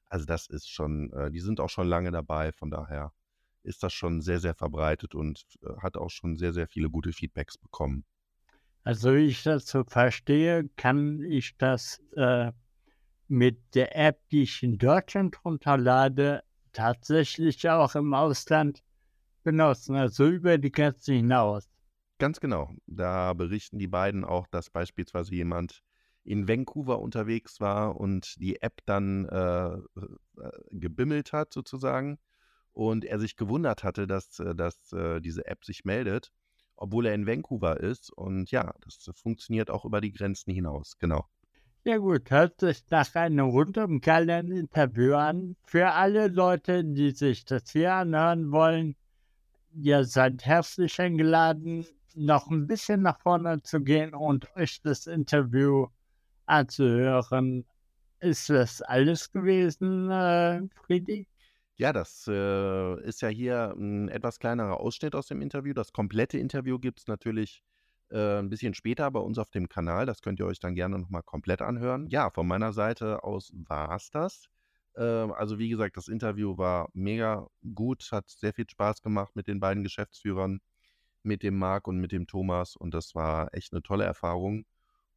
Also das ist schon, äh, die sind auch schon lange dabei, von daher ist das schon sehr, sehr verbreitet und äh, hat auch schon sehr, sehr viele gute Feedbacks bekommen. Also ich das so verstehe, kann ich das äh, mit der App, die ich in Deutschland runterlade, tatsächlich auch im Ausland benutzen, also über die Grenze hinaus. Ganz genau. Da berichten die beiden auch, dass beispielsweise jemand in Vancouver unterwegs war und die App dann äh, äh gebimmelt hat sozusagen und er sich gewundert hatte, dass, äh, dass äh, diese App sich meldet, obwohl er in Vancouver ist. Und ja, das funktioniert auch über die Grenzen hinaus, genau. Ja gut, hört sich nach einem rundum geilen Interview an. Für alle Leute, die sich das hier anhören wollen, ihr seid herzlich eingeladen, noch ein bisschen nach vorne zu gehen und euch das Interview anzuhören. Ist das alles gewesen, äh, Friedi? Ja, das äh, ist ja hier ein etwas kleinerer Ausschnitt aus dem Interview. Das komplette Interview gibt es natürlich äh, ein bisschen später bei uns auf dem Kanal. Das könnt ihr euch dann gerne nochmal komplett anhören. Ja, von meiner Seite aus war es das. Äh, also wie gesagt, das Interview war mega gut, hat sehr viel Spaß gemacht mit den beiden Geschäftsführern, mit dem Marc und mit dem Thomas. Und das war echt eine tolle Erfahrung.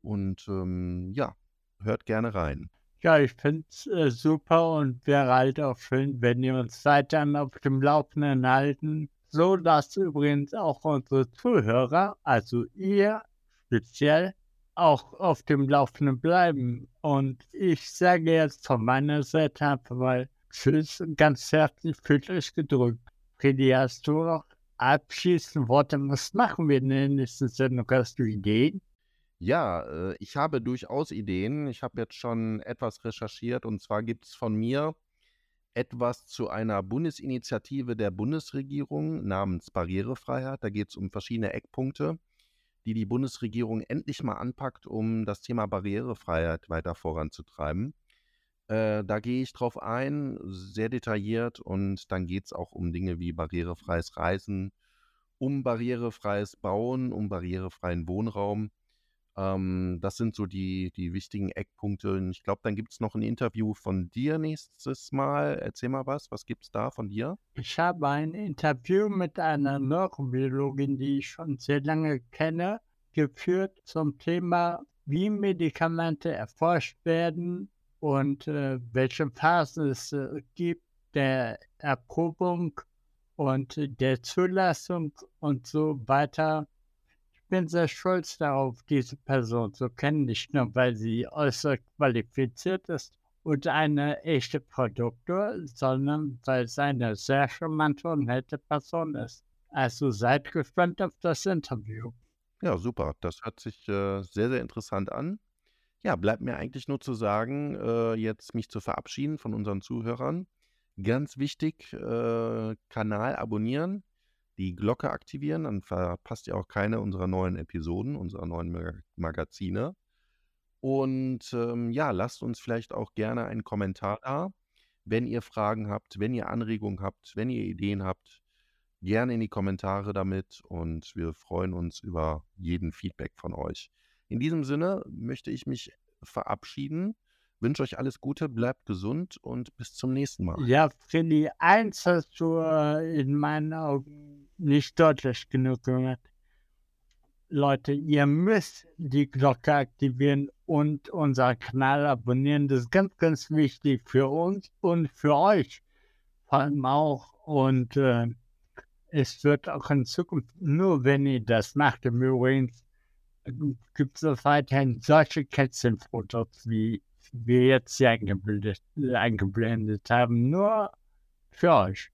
Und ähm, ja, hört gerne rein. Ja, ich finde es äh, super und wäre halt auch schön, wenn ihr uns weiterhin auf dem Laufenden halten, so dass übrigens auch unsere Zuhörer, also ihr speziell, auch auf dem Laufenden bleiben. Und ich sage jetzt von meiner Seite einfach mal Tschüss und ganz herzlich fühlt euch gedrückt. Freddy, hast du noch abschließende Worte? Was machen wir in der nächsten Sendung? Hast du Ideen? Ja, äh, ich habe durchaus Ideen. Ich habe jetzt schon etwas recherchiert und zwar gibt es von mir etwas zu einer Bundesinitiative der Bundesregierung namens Barrierefreiheit. Da geht es um verschiedene Eckpunkte, die die Bundesregierung endlich mal anpackt, um das Thema Barrierefreiheit weiter voranzutreiben. Äh, da gehe ich drauf ein, sehr detailliert und dann geht es auch um Dinge wie barrierefreies Reisen, um barrierefreies Bauen, um barrierefreien Wohnraum. Ähm, das sind so die, die wichtigen Eckpunkte. Und ich glaube, dann gibt es noch ein Interview von dir nächstes Mal. Erzähl mal was. Was gibt es da von dir? Ich habe ein Interview mit einer Neurobiologin, die ich schon sehr lange kenne, geführt zum Thema, wie Medikamente erforscht werden und äh, welche Phasen es äh, gibt der Erprobung und der Zulassung und so weiter bin sehr stolz darauf, diese Person zu kennen, nicht nur, weil sie äußerst qualifiziert ist und eine echte Produkte, sondern weil es eine sehr charmante und nette Person ist. Also seid gespannt auf das Interview. Ja, super. Das hört sich äh, sehr, sehr interessant an. Ja, bleibt mir eigentlich nur zu sagen, äh, jetzt mich zu verabschieden von unseren Zuhörern. Ganz wichtig, äh, Kanal abonnieren, die Glocke aktivieren, dann verpasst ihr auch keine unserer neuen Episoden, unserer neuen Mag Magazine. Und ähm, ja, lasst uns vielleicht auch gerne einen Kommentar da, wenn ihr Fragen habt, wenn ihr Anregungen habt, wenn ihr Ideen habt, gerne in die Kommentare damit und wir freuen uns über jeden Feedback von euch. In diesem Sinne möchte ich mich verabschieden wünsche euch alles Gute, bleibt gesund und bis zum nächsten Mal. Ja, Freddy, eins hast du äh, in meinen Augen nicht deutlich genug gemacht. Leute, ihr müsst die Glocke aktivieren und unseren Kanal abonnieren. Das ist ganz, ganz wichtig für uns und für euch vor allem auch. Und äh, es wird auch in Zukunft, nur wenn ihr das macht, im Übrigen gibt es weiterhin solche Kätzchenfotos wie wir jetzt hier eingeblendet, eingeblendet haben, nur für euch.